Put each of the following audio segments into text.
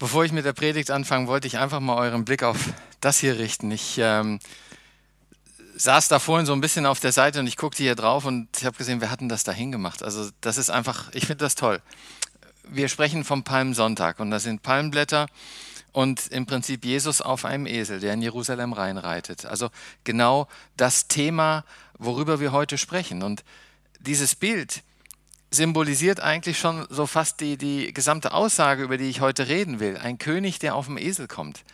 Bevor ich mit der Predigt anfange, wollte ich einfach mal euren Blick auf das hier richten. Ich ähm, saß da vorhin so ein bisschen auf der Seite und ich guckte hier drauf und ich habe gesehen, wer hat denn das da hingemacht? Also das ist einfach, ich finde das toll. Wir sprechen vom Palmsonntag und da sind Palmblätter und im Prinzip Jesus auf einem Esel, der in Jerusalem reinreitet. Also genau das Thema, worüber wir heute sprechen. Und dieses Bild, symbolisiert eigentlich schon so fast die, die gesamte Aussage, über die ich heute reden will. Ein König, der auf dem Esel kommt.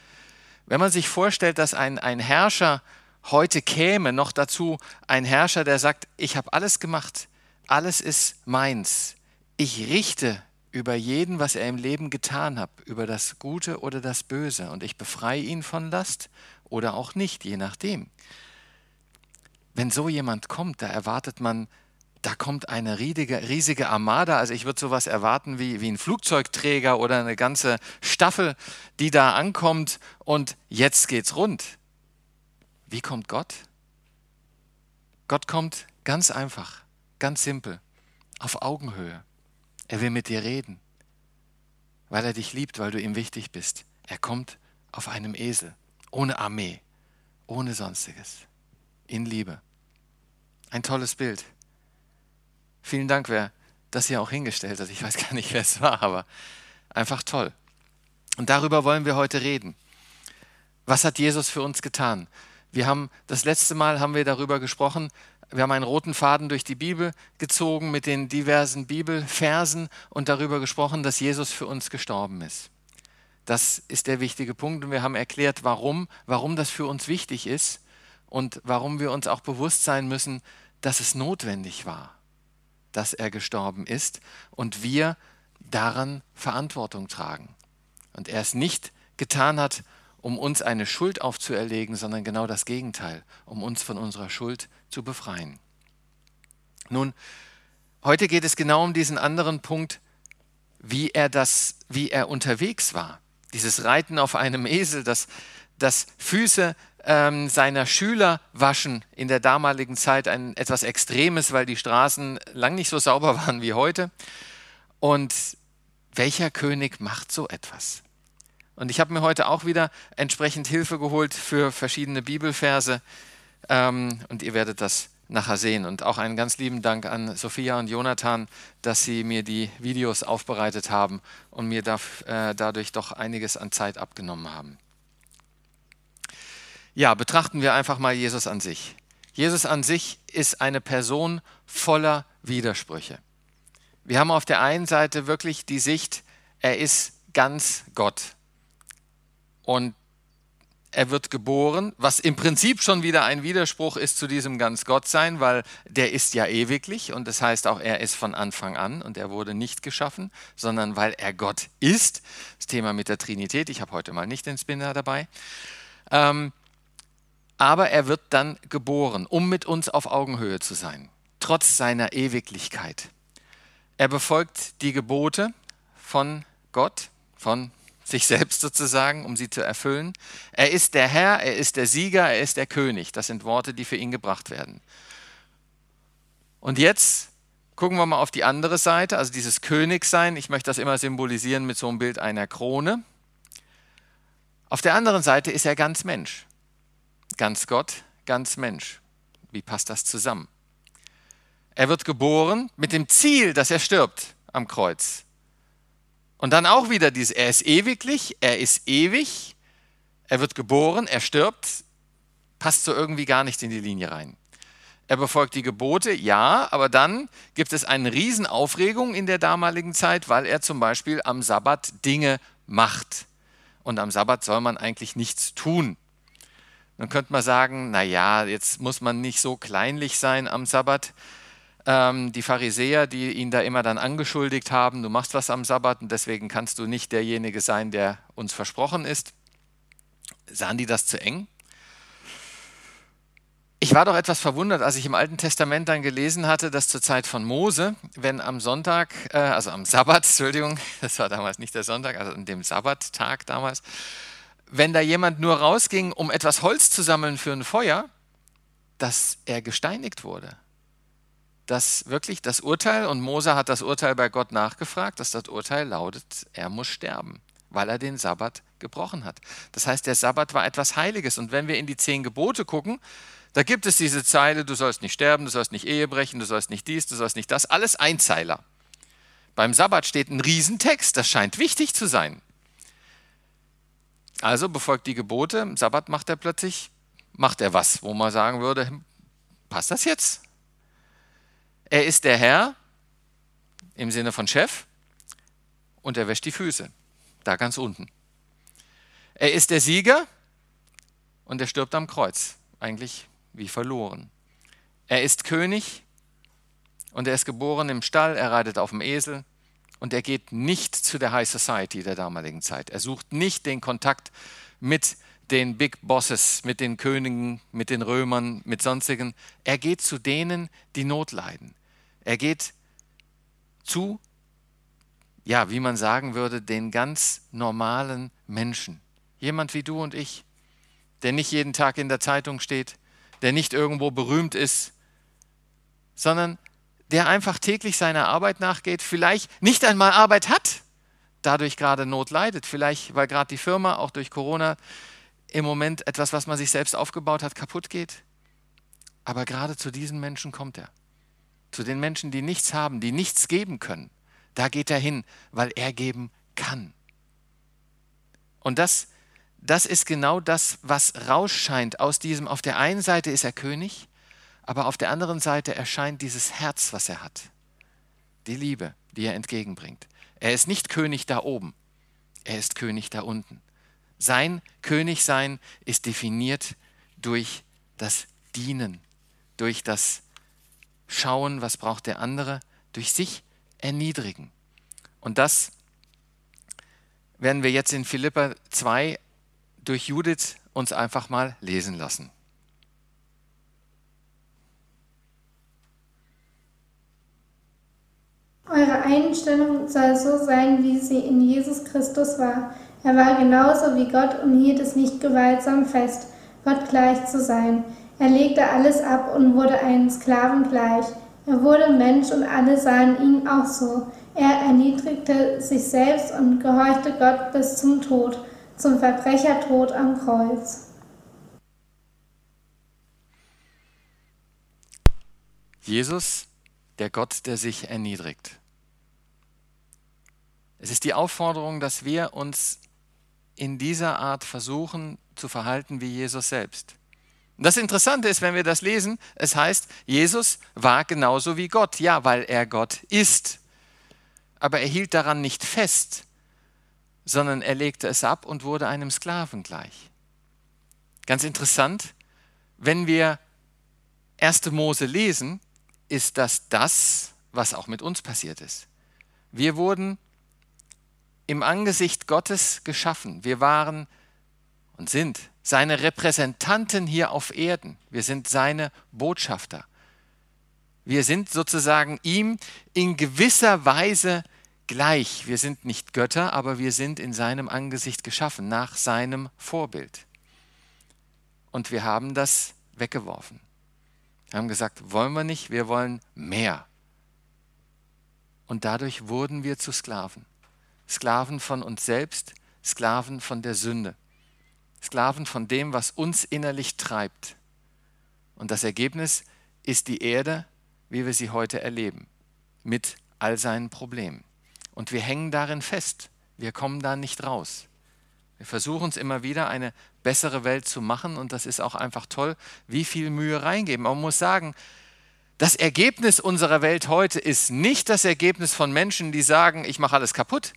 Wenn man sich vorstellt, dass ein, ein Herrscher heute käme, noch dazu ein Herrscher, der sagt, ich habe alles gemacht, alles ist meins. Ich richte über jeden, was er im Leben getan hat, über das Gute oder das Böse, und ich befreie ihn von Last oder auch nicht, je nachdem. Wenn so jemand kommt, da erwartet man da kommt eine riesige, riesige Armada. Also ich würde sowas erwarten wie, wie ein Flugzeugträger oder eine ganze Staffel, die da ankommt und jetzt geht's rund. Wie kommt Gott? Gott kommt ganz einfach, ganz simpel, auf Augenhöhe. Er will mit dir reden, weil er dich liebt, weil du ihm wichtig bist. Er kommt auf einem Esel, ohne Armee, ohne sonstiges, in Liebe. Ein tolles Bild. Vielen Dank, wer das hier auch hingestellt hat. Ich weiß gar nicht, wer es war, aber einfach toll. Und darüber wollen wir heute reden. Was hat Jesus für uns getan? Wir haben das letzte Mal haben wir darüber gesprochen. Wir haben einen roten Faden durch die Bibel gezogen mit den diversen Bibelversen und darüber gesprochen, dass Jesus für uns gestorben ist. Das ist der wichtige Punkt und wir haben erklärt, warum, warum das für uns wichtig ist und warum wir uns auch bewusst sein müssen, dass es notwendig war dass er gestorben ist und wir daran Verantwortung tragen. Und er es nicht getan hat, um uns eine Schuld aufzuerlegen, sondern genau das Gegenteil, um uns von unserer Schuld zu befreien. Nun, heute geht es genau um diesen anderen Punkt, wie er das, wie er unterwegs war. Dieses Reiten auf einem Esel, das, das Füße ähm, seiner Schüler waschen in der damaligen Zeit ein etwas Extremes, weil die Straßen lang nicht so sauber waren wie heute. Und welcher König macht so etwas? Und ich habe mir heute auch wieder entsprechend Hilfe geholt für verschiedene Bibelverse. Ähm, und ihr werdet das nachher sehen. Und auch einen ganz lieben Dank an Sophia und Jonathan, dass sie mir die Videos aufbereitet haben und mir da, äh, dadurch doch einiges an Zeit abgenommen haben. Ja, betrachten wir einfach mal Jesus an sich. Jesus an sich ist eine Person voller Widersprüche. Wir haben auf der einen Seite wirklich die Sicht, er ist ganz Gott. Und er wird geboren, was im Prinzip schon wieder ein Widerspruch ist zu diesem ganz Gott sein, weil der ist ja ewiglich und das heißt auch, er ist von Anfang an und er wurde nicht geschaffen, sondern weil er Gott ist. Das Thema mit der Trinität, ich habe heute mal nicht den Spinner dabei. Ähm, aber er wird dann geboren, um mit uns auf Augenhöhe zu sein, trotz seiner Ewiglichkeit. Er befolgt die Gebote von Gott, von sich selbst sozusagen, um sie zu erfüllen. Er ist der Herr, er ist der Sieger, er ist der König. Das sind Worte, die für ihn gebracht werden. Und jetzt gucken wir mal auf die andere Seite, also dieses Königsein. Ich möchte das immer symbolisieren mit so einem Bild einer Krone. Auf der anderen Seite ist er ganz Mensch. Ganz Gott, ganz Mensch. Wie passt das zusammen? Er wird geboren mit dem Ziel, dass er stirbt am Kreuz. Und dann auch wieder dieses, er ist ewiglich, er ist ewig, er wird geboren, er stirbt, passt so irgendwie gar nicht in die Linie rein. Er befolgt die Gebote, ja, aber dann gibt es eine Riesenaufregung in der damaligen Zeit, weil er zum Beispiel am Sabbat Dinge macht. Und am Sabbat soll man eigentlich nichts tun. Dann könnte man sagen, naja, jetzt muss man nicht so kleinlich sein am Sabbat. Ähm, die Pharisäer, die ihn da immer dann angeschuldigt haben, du machst was am Sabbat und deswegen kannst du nicht derjenige sein, der uns versprochen ist. Sahen die das zu eng? Ich war doch etwas verwundert, als ich im Alten Testament dann gelesen hatte, dass zur Zeit von Mose, wenn am Sonntag, äh, also am Sabbat, Entschuldigung, das war damals nicht der Sonntag, also an dem Sabbattag damals, wenn da jemand nur rausging, um etwas Holz zu sammeln für ein Feuer, dass er gesteinigt wurde. Dass wirklich das Urteil, und Mose hat das Urteil bei Gott nachgefragt, dass das Urteil lautet, er muss sterben. weil er den Sabbat gebrochen hat. Das heißt, der Sabbat war etwas Heiliges. Und wenn wir in die zehn Gebote gucken, da gibt es diese Zeile, du sollst nicht sterben, du sollst nicht Ehe brechen, du sollst nicht dies, du sollst nicht das, alles Einzeiler. Beim Sabbat steht ein Riesentext, das scheint wichtig zu sein. Also befolgt die Gebote, Sabbat macht er plötzlich, macht er was, wo man sagen würde, hm, passt das jetzt? Er ist der Herr im Sinne von Chef und er wäscht die Füße, da ganz unten. Er ist der Sieger und er stirbt am Kreuz, eigentlich wie verloren. Er ist König und er ist geboren im Stall, er reitet auf dem Esel und er geht nicht zu der High Society der damaligen Zeit. Er sucht nicht den Kontakt mit den Big Bosses, mit den Königen, mit den Römern, mit sonstigen. Er geht zu denen, die Not leiden. Er geht zu, ja, wie man sagen würde, den ganz normalen Menschen. Jemand wie du und ich, der nicht jeden Tag in der Zeitung steht, der nicht irgendwo berühmt ist, sondern der einfach täglich seiner Arbeit nachgeht, vielleicht nicht einmal Arbeit hat, dadurch gerade Not leidet, vielleicht weil gerade die Firma auch durch Corona im Moment etwas, was man sich selbst aufgebaut hat, kaputt geht. Aber gerade zu diesen Menschen kommt er. Zu den Menschen, die nichts haben, die nichts geben können. Da geht er hin, weil er geben kann. Und das, das ist genau das, was rausscheint aus diesem, auf der einen Seite ist er König, aber auf der anderen Seite erscheint dieses Herz, was er hat. Die Liebe, die er entgegenbringt. Er ist nicht König da oben, er ist König da unten. Sein Königsein ist definiert durch das Dienen, durch das Schauen, was braucht der andere, durch sich erniedrigen. Und das werden wir jetzt in Philippa 2 durch Judith uns einfach mal lesen lassen. Eure Einstellung soll so sein, wie sie in Jesus Christus war. Er war genauso wie Gott und hielt es nicht gewaltsam fest, Gott gleich zu sein. Er legte alles ab und wurde einen Sklaven gleich. Er wurde Mensch und alle sahen ihn auch so. Er erniedrigte sich selbst und gehorchte Gott bis zum Tod, zum Verbrechertod am Kreuz. Jesus, der Gott, der sich erniedrigt. Es ist die Aufforderung, dass wir uns in dieser Art versuchen zu verhalten wie Jesus selbst. Das Interessante ist, wenn wir das lesen, es heißt, Jesus war genauso wie Gott. Ja, weil er Gott ist. Aber er hielt daran nicht fest, sondern er legte es ab und wurde einem Sklaven gleich. Ganz interessant, wenn wir 1. Mose lesen, ist das das, was auch mit uns passiert ist. Wir wurden im Angesicht Gottes geschaffen. Wir waren und sind seine Repräsentanten hier auf Erden. Wir sind seine Botschafter. Wir sind sozusagen ihm in gewisser Weise gleich. Wir sind nicht Götter, aber wir sind in seinem Angesicht geschaffen, nach seinem Vorbild. Und wir haben das weggeworfen. Wir haben gesagt, wollen wir nicht, wir wollen mehr. Und dadurch wurden wir zu Sklaven. Sklaven von uns selbst, Sklaven von der Sünde, Sklaven von dem, was uns innerlich treibt. Und das Ergebnis ist die Erde, wie wir sie heute erleben, mit all seinen Problemen. Und wir hängen darin fest, wir kommen da nicht raus. Wir versuchen es immer wieder, eine bessere Welt zu machen und das ist auch einfach toll, wie viel Mühe reingeben. Aber man muss sagen, das Ergebnis unserer Welt heute ist nicht das Ergebnis von Menschen, die sagen, ich mache alles kaputt,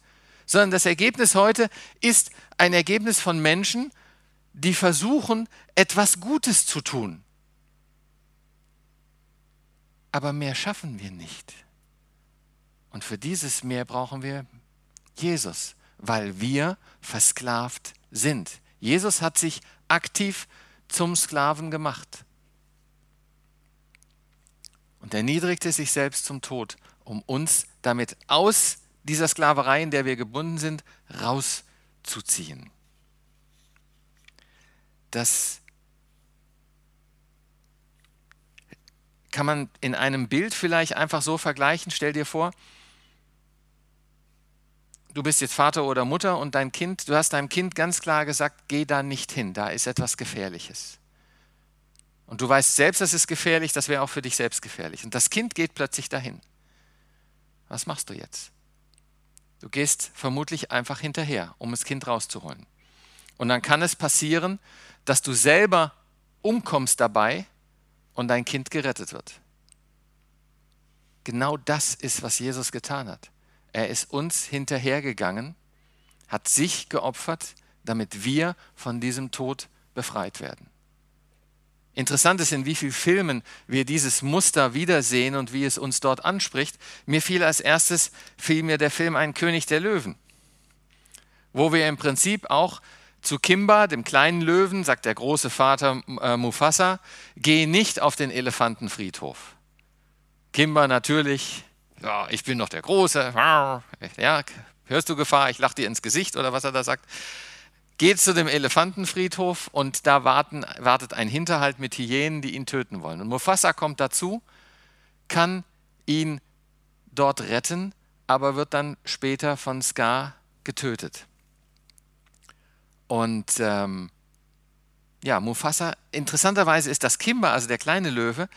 sondern das Ergebnis heute ist ein Ergebnis von Menschen, die versuchen, etwas Gutes zu tun. Aber mehr schaffen wir nicht. Und für dieses Mehr brauchen wir Jesus, weil wir versklavt sind. Jesus hat sich aktiv zum Sklaven gemacht und erniedrigte sich selbst zum Tod, um uns damit aus dieser Sklaverei, in der wir gebunden sind, rauszuziehen. Das kann man in einem Bild vielleicht einfach so vergleichen. Stell dir vor, du bist jetzt Vater oder Mutter und dein Kind, du hast deinem Kind ganz klar gesagt, geh da nicht hin, da ist etwas Gefährliches. Und du weißt selbst, das ist gefährlich, das wäre auch für dich selbst gefährlich. Und das Kind geht plötzlich dahin. Was machst du jetzt? Du gehst vermutlich einfach hinterher, um das Kind rauszuholen. Und dann kann es passieren, dass du selber umkommst dabei und dein Kind gerettet wird. Genau das ist, was Jesus getan hat. Er ist uns hinterhergegangen, hat sich geopfert, damit wir von diesem Tod befreit werden. Interessant ist, in wie vielen Filmen wir dieses Muster wiedersehen und wie es uns dort anspricht. Mir fiel als erstes, fiel mir der Film Ein König der Löwen, wo wir im Prinzip auch zu Kimba, dem kleinen Löwen, sagt der große Vater äh, Mufasa, geh nicht auf den Elefantenfriedhof. Kimba natürlich, ja, ich bin doch der Große, ja, hörst du Gefahr, ich lach dir ins Gesicht oder was er da sagt. Geht zu dem Elefantenfriedhof und da warten, wartet ein Hinterhalt mit Hyänen, die ihn töten wollen. Und Mufasa kommt dazu, kann ihn dort retten, aber wird dann später von Scar getötet. Und ähm, ja, Mufasa, interessanterweise ist das Kimba, also der kleine Löwe,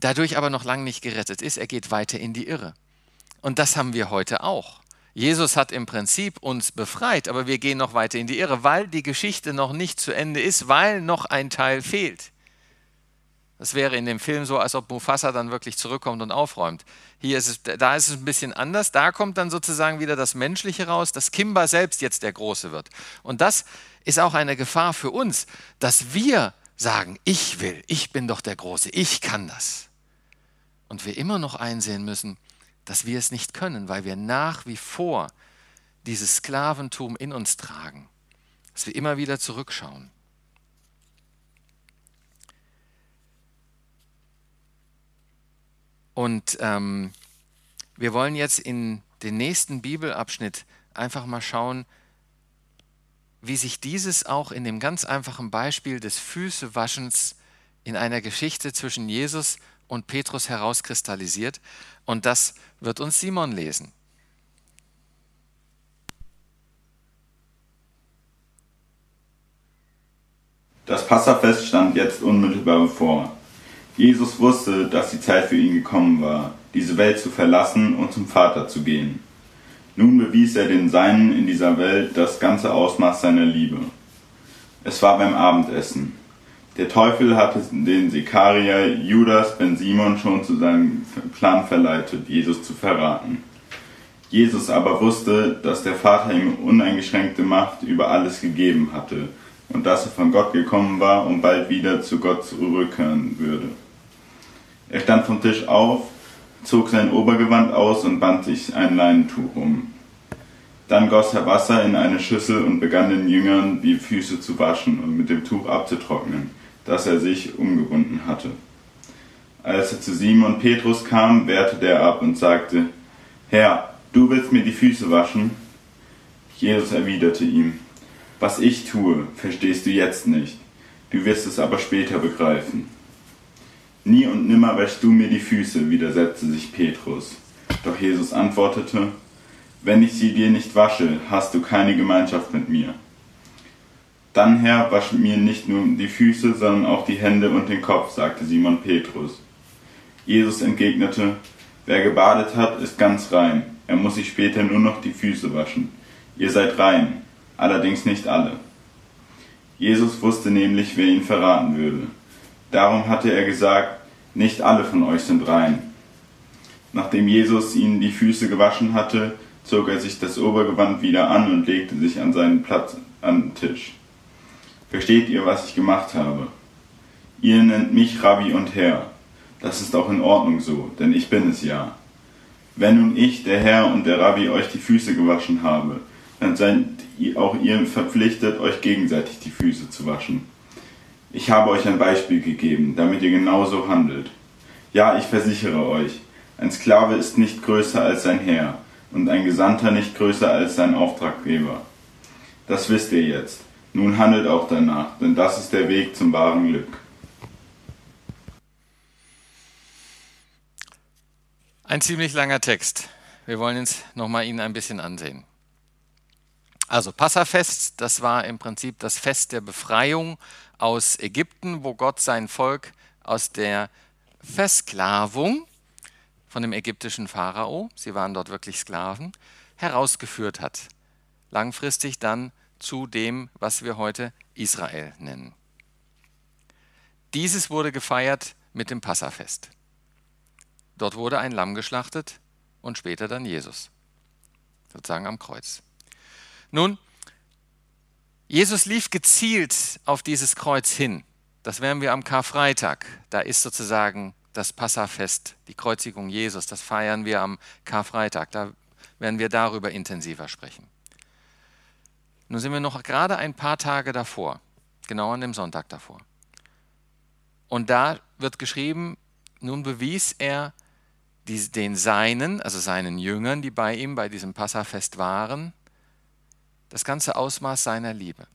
dadurch aber noch lange nicht gerettet ist. Er geht weiter in die Irre. Und das haben wir heute auch. Jesus hat im Prinzip uns befreit, aber wir gehen noch weiter in die Irre, weil die Geschichte noch nicht zu Ende ist, weil noch ein Teil fehlt. Das wäre in dem Film so, als ob Mufasa dann wirklich zurückkommt und aufräumt. Hier ist es, da ist es ein bisschen anders. Da kommt dann sozusagen wieder das Menschliche raus, dass Kimba selbst jetzt der Große wird. Und das ist auch eine Gefahr für uns, dass wir sagen, ich will, ich bin doch der Große, ich kann das. Und wir immer noch einsehen müssen, dass wir es nicht können, weil wir nach wie vor dieses Sklaventum in uns tragen, dass wir immer wieder zurückschauen. Und ähm, wir wollen jetzt in den nächsten Bibelabschnitt einfach mal schauen, wie sich dieses auch in dem ganz einfachen Beispiel des Füßewaschens in einer Geschichte zwischen Jesus und Petrus herauskristallisiert. Und das wird uns Simon lesen. Das Passafest stand jetzt unmittelbar bevor. Jesus wusste, dass die Zeit für ihn gekommen war, diese Welt zu verlassen und zum Vater zu gehen. Nun bewies er den Seinen in dieser Welt das ganze Ausmaß seiner Liebe. Es war beim Abendessen. Der Teufel hatte den Sikarier Judas ben Simon schon zu seinem Plan verleitet, Jesus zu verraten. Jesus aber wusste, dass der Vater ihm uneingeschränkte Macht über alles gegeben hatte und dass er von Gott gekommen war und bald wieder zu Gott zurückkehren würde. Er stand vom Tisch auf, zog sein Obergewand aus und band sich ein Leinentuch um. Dann goss er Wasser in eine Schüssel und begann den Jüngern die Füße zu waschen und mit dem Tuch abzutrocknen, das er sich umgebunden hatte. Als er zu Simon Petrus kam, wehrte der ab und sagte, Herr, du willst mir die Füße waschen? Jesus erwiderte ihm, Was ich tue, verstehst du jetzt nicht, du wirst es aber später begreifen. Nie und nimmer wäschst du mir die Füße, widersetzte sich Petrus. Doch Jesus antwortete, Wenn ich sie dir nicht wasche, hast du keine Gemeinschaft mit mir. Dann, Herr, wasch mir nicht nur die Füße, sondern auch die Hände und den Kopf, sagte Simon Petrus. Jesus entgegnete, Wer gebadet hat, ist ganz rein. Er muss sich später nur noch die Füße waschen. Ihr seid rein, allerdings nicht alle. Jesus wusste nämlich, wer ihn verraten würde. Darum hatte er gesagt, nicht alle von euch sind rein. Nachdem Jesus ihnen die Füße gewaschen hatte, zog er sich das Obergewand wieder an und legte sich an seinen Platz an den Tisch. Versteht ihr, was ich gemacht habe? Ihr nennt mich Rabbi und Herr. Das ist auch in Ordnung so, denn ich bin es ja. Wenn nun ich, der Herr und der Rabbi, euch die Füße gewaschen habe, dann seid auch ihr verpflichtet, euch gegenseitig die Füße zu waschen. Ich habe euch ein Beispiel gegeben, damit ihr genauso handelt. Ja, ich versichere euch, ein Sklave ist nicht größer als sein Herr und ein Gesandter nicht größer als sein Auftraggeber. Das wisst ihr jetzt. Nun handelt auch danach, denn das ist der Weg zum wahren Glück. Ein ziemlich langer Text. wir wollen uns nochmal Ihnen ein bisschen ansehen. Also Passafest, das war im Prinzip das Fest der Befreiung aus Ägypten, wo Gott sein Volk aus der Versklavung von dem ägyptischen Pharao, sie waren dort wirklich Sklaven, herausgeführt hat. Langfristig dann zu dem, was wir heute Israel nennen. Dieses wurde gefeiert mit dem Passafest. Dort wurde ein Lamm geschlachtet und später dann Jesus, sozusagen am Kreuz. Nun, Jesus lief gezielt auf dieses Kreuz hin. Das werden wir am Karfreitag. Da ist sozusagen das Passafest, die Kreuzigung Jesus. Das feiern wir am Karfreitag. Da werden wir darüber intensiver sprechen. Nun sind wir noch gerade ein paar Tage davor, genau an dem Sonntag davor. Und da wird geschrieben, nun bewies er den Seinen, also seinen Jüngern, die bei ihm bei diesem Passafest waren, das ganze Ausmaß seiner Liebe.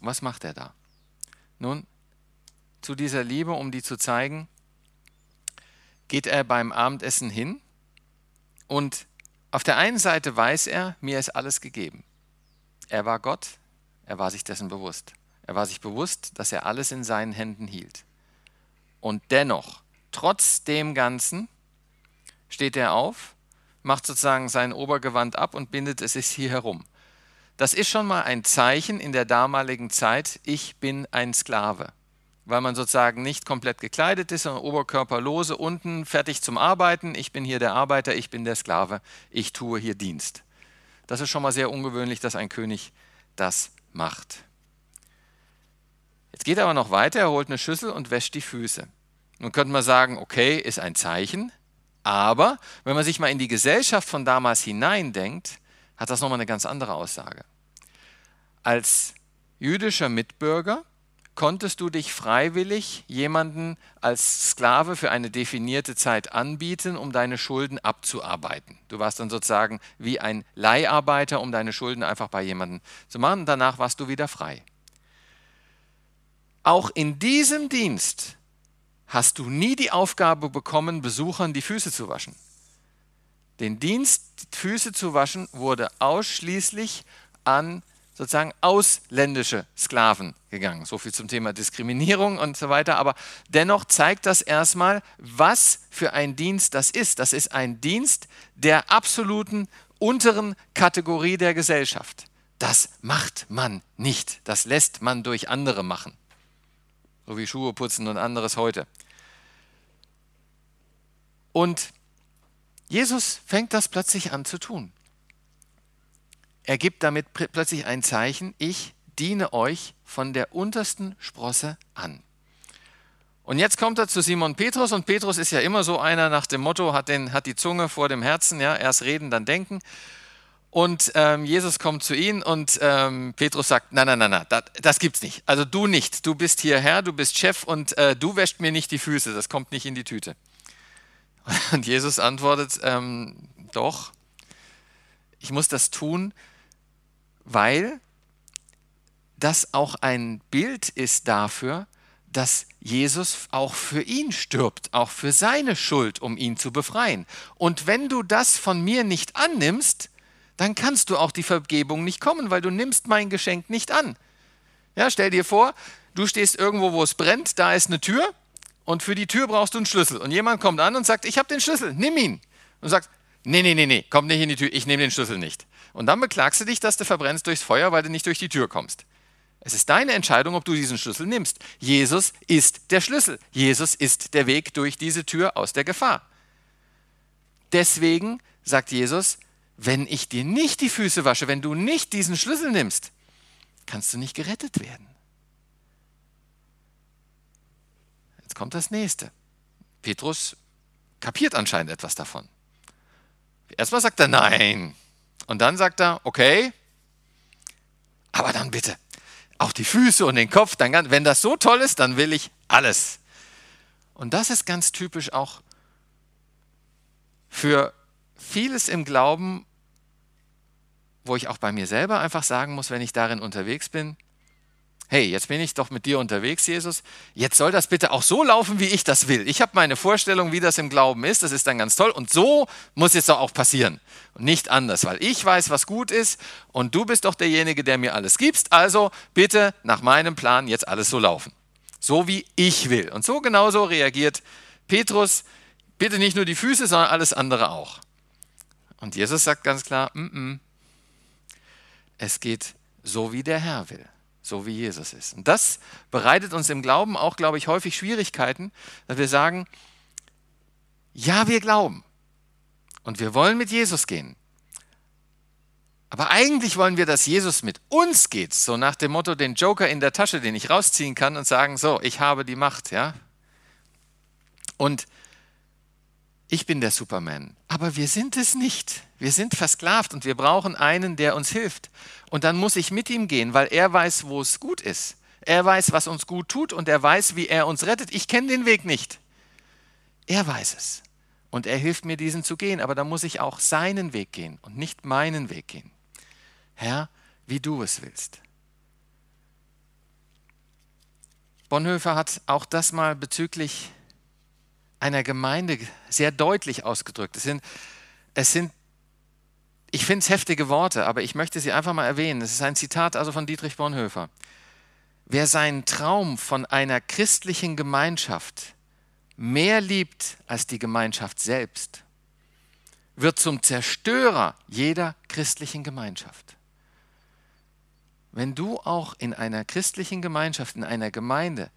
was macht er da? Nun, zu dieser Liebe, um die zu zeigen, geht er beim Abendessen hin und auf der einen Seite weiß er, mir ist alles gegeben. Er war Gott, er war sich dessen bewusst. Er war sich bewusst, dass er alles in seinen Händen hielt. Und dennoch, trotz dem Ganzen, steht er auf, macht sozusagen sein Obergewand ab und bindet es sich hier herum. Das ist schon mal ein Zeichen in der damaligen Zeit, ich bin ein Sklave. Weil man sozusagen nicht komplett gekleidet ist, sondern oberkörperlose, unten fertig zum Arbeiten. Ich bin hier der Arbeiter, ich bin der Sklave, ich tue hier Dienst. Das ist schon mal sehr ungewöhnlich, dass ein König das macht. Jetzt geht er aber noch weiter, er holt eine Schüssel und wäscht die Füße. Nun könnte man sagen, okay, ist ein Zeichen, aber wenn man sich mal in die Gesellschaft von damals hineindenkt, hat das nochmal eine ganz andere Aussage. Als jüdischer Mitbürger konntest du dich freiwillig jemanden als Sklave für eine definierte Zeit anbieten, um deine Schulden abzuarbeiten. Du warst dann sozusagen wie ein Leiharbeiter, um deine Schulden einfach bei jemandem zu machen. Danach warst du wieder frei. Auch in diesem Dienst hast du nie die Aufgabe bekommen, Besuchern die Füße zu waschen. Den Dienst, Füße zu waschen, wurde ausschließlich an sozusagen ausländische Sklaven gegangen. So viel zum Thema Diskriminierung und so weiter. Aber dennoch zeigt das erstmal, was für ein Dienst das ist. Das ist ein Dienst der absoluten unteren Kategorie der Gesellschaft. Das macht man nicht. Das lässt man durch andere machen so wie Schuhe putzen und anderes heute. Und Jesus fängt das plötzlich an zu tun. Er gibt damit plötzlich ein Zeichen, ich diene euch von der untersten Sprosse an. Und jetzt kommt er zu Simon Petrus und Petrus ist ja immer so einer nach dem Motto, hat, den, hat die Zunge vor dem Herzen, ja, erst reden, dann denken. Und ähm, Jesus kommt zu ihnen und ähm, Petrus sagt, nein, nein, nein, nein, das, das gibt's nicht. Also du nicht. Du bist hier Herr, du bist Chef und äh, du wäscht mir nicht die Füße. Das kommt nicht in die Tüte. Und Jesus antwortet, ähm, doch, ich muss das tun, weil das auch ein Bild ist dafür, dass Jesus auch für ihn stirbt, auch für seine Schuld, um ihn zu befreien. Und wenn du das von mir nicht annimmst, dann kannst du auch die Vergebung nicht kommen, weil du nimmst mein Geschenk nicht an. Ja, stell dir vor, du stehst irgendwo, wo es brennt, da ist eine Tür und für die Tür brauchst du einen Schlüssel. Und jemand kommt an und sagt, ich habe den Schlüssel, nimm ihn. Und sagt, nee, nee, nee, nee, komm nicht in die Tür, ich nehme den Schlüssel nicht. Und dann beklagst du dich, dass du verbrennst durchs Feuer, weil du nicht durch die Tür kommst. Es ist deine Entscheidung, ob du diesen Schlüssel nimmst. Jesus ist der Schlüssel. Jesus ist der Weg durch diese Tür aus der Gefahr. Deswegen sagt Jesus, wenn ich dir nicht die Füße wasche, wenn du nicht diesen Schlüssel nimmst, kannst du nicht gerettet werden. Jetzt kommt das nächste. Petrus kapiert anscheinend etwas davon. Erstmal sagt er nein. Und dann sagt er, okay, aber dann bitte auch die Füße und den Kopf. Dann, wenn das so toll ist, dann will ich alles. Und das ist ganz typisch auch für vieles im Glauben, wo ich auch bei mir selber einfach sagen muss, wenn ich darin unterwegs bin, hey, jetzt bin ich doch mit dir unterwegs, Jesus, jetzt soll das bitte auch so laufen, wie ich das will. Ich habe meine Vorstellung, wie das im Glauben ist, das ist dann ganz toll. Und so muss jetzt doch auch passieren. Und nicht anders, weil ich weiß, was gut ist. Und du bist doch derjenige, der mir alles gibst, also bitte nach meinem Plan jetzt alles so laufen, so wie ich will. Und so genauso reagiert Petrus, bitte nicht nur die Füße, sondern alles andere auch. Und Jesus sagt ganz klar, mm -mm, es geht so, wie der Herr will so wie Jesus ist. Und das bereitet uns im Glauben auch, glaube ich, häufig Schwierigkeiten, dass wir sagen, ja, wir glauben und wir wollen mit Jesus gehen. Aber eigentlich wollen wir, dass Jesus mit uns geht, so nach dem Motto, den Joker in der Tasche, den ich rausziehen kann und sagen, so, ich habe die Macht, ja. Und ich bin der Superman. Aber wir sind es nicht. Wir sind versklavt und wir brauchen einen, der uns hilft. Und dann muss ich mit ihm gehen, weil er weiß, wo es gut ist. Er weiß, was uns gut tut und er weiß, wie er uns rettet. Ich kenne den Weg nicht. Er weiß es. Und er hilft mir, diesen zu gehen. Aber dann muss ich auch seinen Weg gehen und nicht meinen Weg gehen. Herr, wie du es willst. Bonhoeffer hat auch das mal bezüglich einer Gemeinde sehr deutlich ausgedrückt. Es sind, es sind ich finde es heftige Worte, aber ich möchte sie einfach mal erwähnen. Es ist ein Zitat also von Dietrich Bonhoeffer. Wer seinen Traum von einer christlichen Gemeinschaft mehr liebt als die Gemeinschaft selbst, wird zum Zerstörer jeder christlichen Gemeinschaft. Wenn du auch in einer christlichen Gemeinschaft, in einer Gemeinde,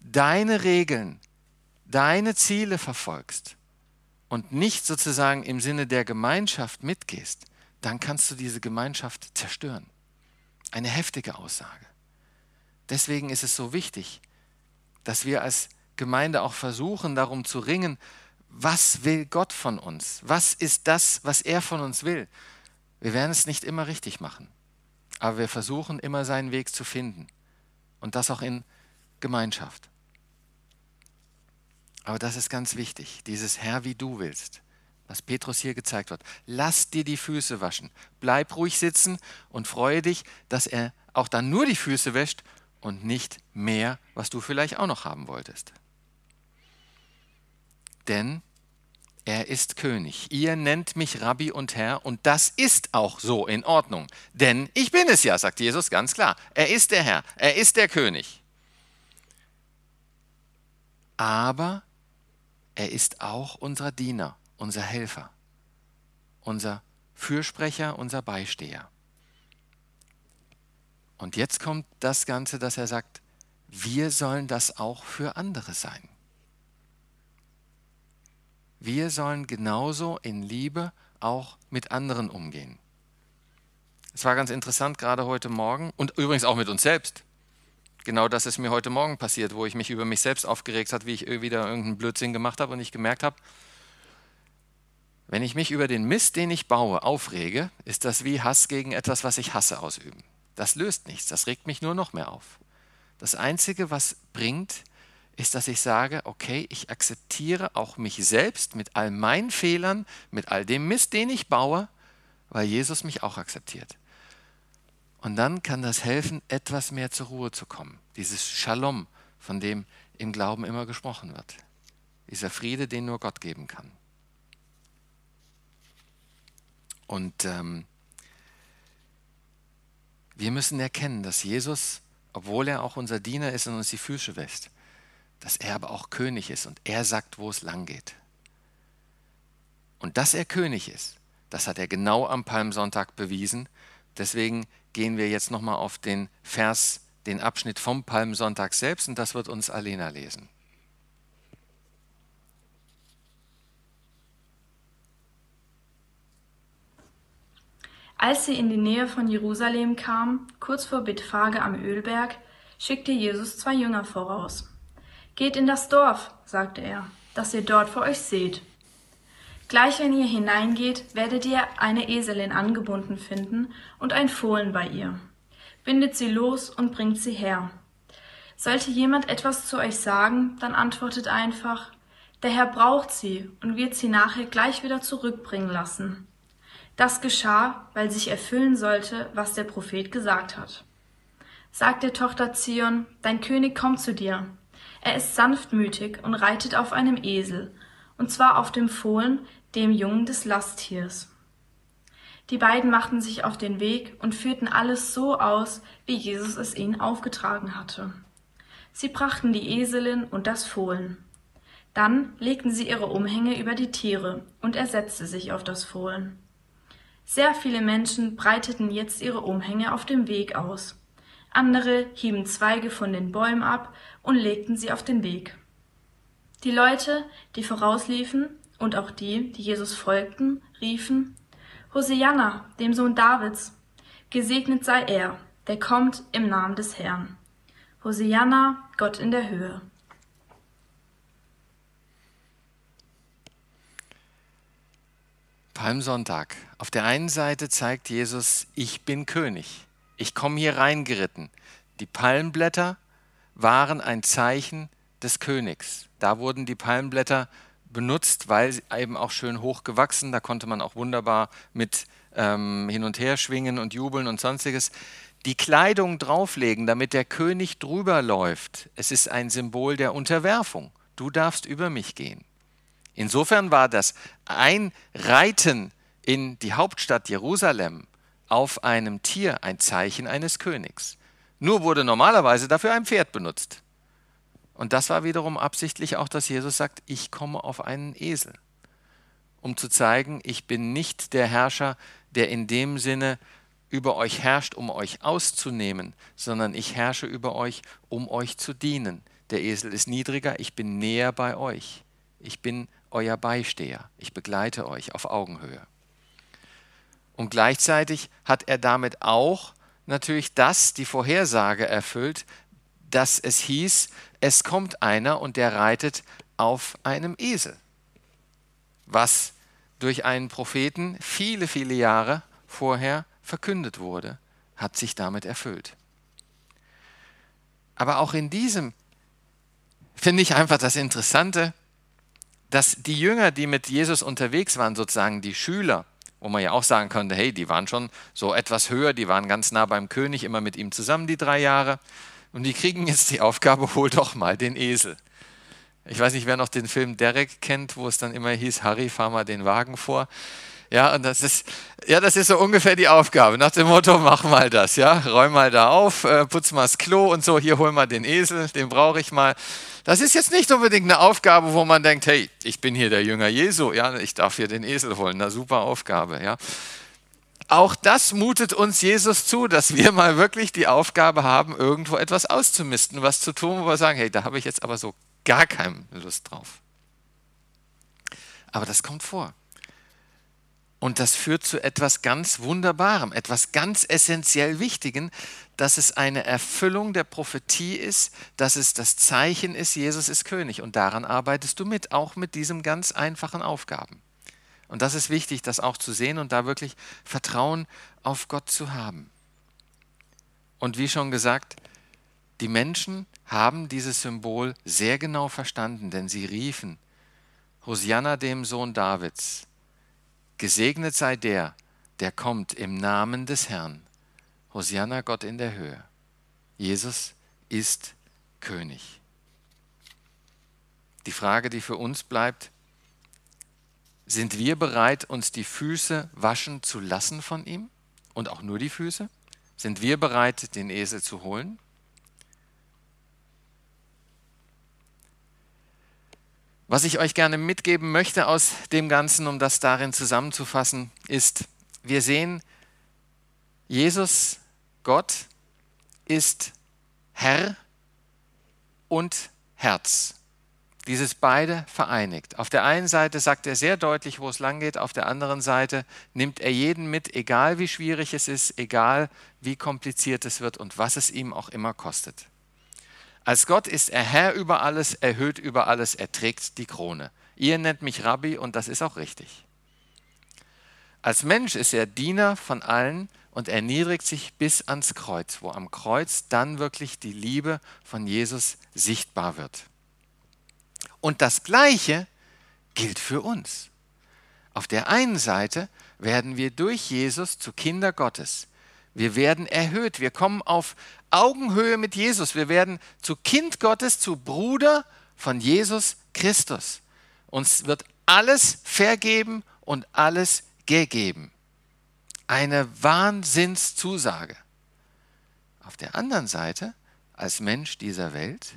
deine Regeln deine Ziele verfolgst und nicht sozusagen im Sinne der Gemeinschaft mitgehst, dann kannst du diese Gemeinschaft zerstören. Eine heftige Aussage. Deswegen ist es so wichtig, dass wir als Gemeinde auch versuchen, darum zu ringen, was will Gott von uns? Was ist das, was er von uns will? Wir werden es nicht immer richtig machen, aber wir versuchen immer seinen Weg zu finden und das auch in Gemeinschaft. Aber das ist ganz wichtig, dieses Herr, wie du willst, was Petrus hier gezeigt hat. Lass dir die Füße waschen. Bleib ruhig sitzen und freue dich, dass er auch dann nur die Füße wäscht und nicht mehr, was du vielleicht auch noch haben wolltest. Denn er ist König. Ihr nennt mich Rabbi und Herr und das ist auch so in Ordnung. Denn ich bin es ja, sagt Jesus ganz klar. Er ist der Herr, er ist der König. Aber er ist auch unser Diener, unser Helfer, unser Fürsprecher, unser Beisteher. Und jetzt kommt das Ganze, dass er sagt, wir sollen das auch für andere sein. Wir sollen genauso in Liebe auch mit anderen umgehen. Es war ganz interessant, gerade heute Morgen und übrigens auch mit uns selbst. Genau das ist mir heute Morgen passiert, wo ich mich über mich selbst aufgeregt habe, wie ich wieder irgendeinen Blödsinn gemacht habe und ich gemerkt habe, wenn ich mich über den Mist, den ich baue, aufrege, ist das wie Hass gegen etwas, was ich hasse, ausüben. Das löst nichts, das regt mich nur noch mehr auf. Das Einzige, was bringt, ist, dass ich sage, okay, ich akzeptiere auch mich selbst mit all meinen Fehlern, mit all dem Mist, den ich baue, weil Jesus mich auch akzeptiert. Und dann kann das helfen, etwas mehr zur Ruhe zu kommen. Dieses Shalom, von dem im Glauben immer gesprochen wird. Dieser Friede, den nur Gott geben kann. Und ähm, wir müssen erkennen, dass Jesus, obwohl er auch unser Diener ist und uns die Füße wäscht, dass er aber auch König ist und er sagt, wo es lang geht. Und dass er König ist, das hat er genau am Palmsonntag bewiesen. Deswegen gehen wir jetzt nochmal auf den Vers, den Abschnitt vom Palmsonntag selbst und das wird uns Alena lesen. Als sie in die Nähe von Jerusalem kam, kurz vor Bethphage am Ölberg, schickte Jesus zwei Jünger voraus. Geht in das Dorf, sagte er, das ihr dort vor euch seht. Gleich wenn ihr hineingeht, werdet ihr eine Eselin angebunden finden und ein Fohlen bei ihr. Bindet sie los und bringt sie her. Sollte jemand etwas zu euch sagen, dann antwortet einfach, der Herr braucht sie und wird sie nachher gleich wieder zurückbringen lassen. Das geschah, weil sich erfüllen sollte, was der Prophet gesagt hat. Sag der Tochter Zion, dein König kommt zu dir. Er ist sanftmütig und reitet auf einem Esel, und zwar auf dem Fohlen, dem Jungen des Lasttiers. Die beiden machten sich auf den Weg und führten alles so aus, wie Jesus es ihnen aufgetragen hatte. Sie brachten die Eselin und das Fohlen. Dann legten sie ihre Umhänge über die Tiere und er setzte sich auf das Fohlen. Sehr viele Menschen breiteten jetzt ihre Umhänge auf dem Weg aus. Andere hieben Zweige von den Bäumen ab und legten sie auf den Weg. Die Leute, die vorausliefen, und auch die, die Jesus folgten, riefen, Hosianna, dem Sohn Davids, gesegnet sei er, der kommt im Namen des Herrn. Hosianna, Gott in der Höhe. Palmsonntag. Auf der einen Seite zeigt Jesus, ich bin König. Ich komme hier reingeritten. Die Palmblätter waren ein Zeichen des Königs. Da wurden die Palmblätter benutzt, weil sie eben auch schön hoch gewachsen. Da konnte man auch wunderbar mit ähm, hin und her schwingen und jubeln und sonstiges. Die Kleidung drauflegen, damit der König drüber läuft. Es ist ein Symbol der Unterwerfung. Du darfst über mich gehen. Insofern war das Einreiten in die Hauptstadt Jerusalem auf einem Tier ein Zeichen eines Königs. Nur wurde normalerweise dafür ein Pferd benutzt. Und das war wiederum absichtlich auch, dass Jesus sagt, ich komme auf einen Esel, um zu zeigen, ich bin nicht der Herrscher, der in dem Sinne über euch herrscht, um euch auszunehmen, sondern ich herrsche über euch, um euch zu dienen. Der Esel ist niedriger, ich bin näher bei euch. Ich bin euer Beisteher. Ich begleite euch auf Augenhöhe. Und gleichzeitig hat er damit auch natürlich das, die Vorhersage erfüllt, dass es hieß, es kommt einer und der reitet auf einem Esel. Was durch einen Propheten viele, viele Jahre vorher verkündet wurde, hat sich damit erfüllt. Aber auch in diesem finde ich einfach das Interessante, dass die Jünger, die mit Jesus unterwegs waren, sozusagen die Schüler, wo man ja auch sagen könnte, hey, die waren schon so etwas höher, die waren ganz nah beim König, immer mit ihm zusammen die drei Jahre. Und die kriegen jetzt die Aufgabe, hol doch mal den Esel. Ich weiß nicht, wer noch den Film Derek kennt, wo es dann immer hieß, Harry, fahr mal den Wagen vor. Ja, und das ist, ja, das ist so ungefähr die Aufgabe. Nach dem Motto, mach mal das, ja, räum mal da auf, äh, putz mal das Klo und so, hier hol mal den Esel, den brauche ich mal. Das ist jetzt nicht unbedingt eine Aufgabe, wo man denkt, hey, ich bin hier der Jünger Jesu, ja, ich darf hier den Esel holen, eine super Aufgabe, ja. Auch das mutet uns Jesus zu, dass wir mal wirklich die Aufgabe haben, irgendwo etwas auszumisten, was zu tun, wo wir sagen, hey, da habe ich jetzt aber so gar keine Lust drauf. Aber das kommt vor. Und das führt zu etwas ganz Wunderbarem, etwas ganz essentiell Wichtigen, dass es eine Erfüllung der Prophetie ist, dass es das Zeichen ist, Jesus ist König. Und daran arbeitest du mit, auch mit diesen ganz einfachen Aufgaben. Und das ist wichtig, das auch zu sehen und da wirklich Vertrauen auf Gott zu haben. Und wie schon gesagt, die Menschen haben dieses Symbol sehr genau verstanden, denn sie riefen, Hosianna dem Sohn Davids, Gesegnet sei der, der kommt im Namen des Herrn. Hosianna Gott in der Höhe. Jesus ist König. Die Frage, die für uns bleibt, sind wir bereit, uns die Füße waschen zu lassen von ihm? Und auch nur die Füße? Sind wir bereit, den Esel zu holen? Was ich euch gerne mitgeben möchte aus dem Ganzen, um das darin zusammenzufassen, ist, wir sehen, Jesus, Gott, ist Herr und Herz. Dieses beide vereinigt. Auf der einen Seite sagt er sehr deutlich, wo es lang geht, auf der anderen Seite nimmt er jeden mit, egal wie schwierig es ist, egal wie kompliziert es wird und was es ihm auch immer kostet. Als Gott ist er Herr über alles, erhöht über alles, er trägt die Krone. Ihr nennt mich Rabbi und das ist auch richtig. Als Mensch ist er Diener von allen und erniedrigt sich bis ans Kreuz, wo am Kreuz dann wirklich die Liebe von Jesus sichtbar wird. Und das Gleiche gilt für uns. Auf der einen Seite werden wir durch Jesus zu Kinder Gottes. Wir werden erhöht. Wir kommen auf Augenhöhe mit Jesus. Wir werden zu Kind Gottes, zu Bruder von Jesus Christus. Uns wird alles vergeben und alles gegeben. Eine Wahnsinnszusage. Auf der anderen Seite, als Mensch dieser Welt,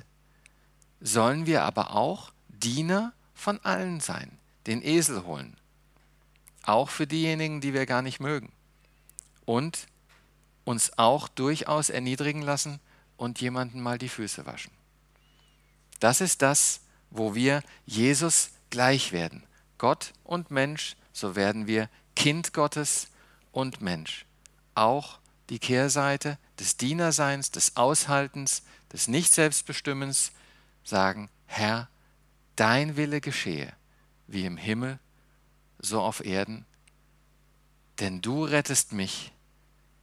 sollen wir aber auch Diener von allen sein, den Esel holen. Auch für diejenigen, die wir gar nicht mögen. Und uns auch durchaus erniedrigen lassen und jemanden mal die Füße waschen. Das ist das, wo wir Jesus gleich werden. Gott und Mensch, so werden wir Kind Gottes und Mensch. Auch die Kehrseite des Dienerseins, des Aushaltens, des Nicht-Selbstbestimmens sagen, Herr, dein Wille geschehe, wie im Himmel, so auf Erden, denn du rettest mich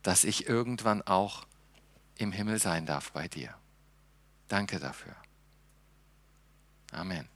dass ich irgendwann auch im Himmel sein darf bei dir. Danke dafür. Amen.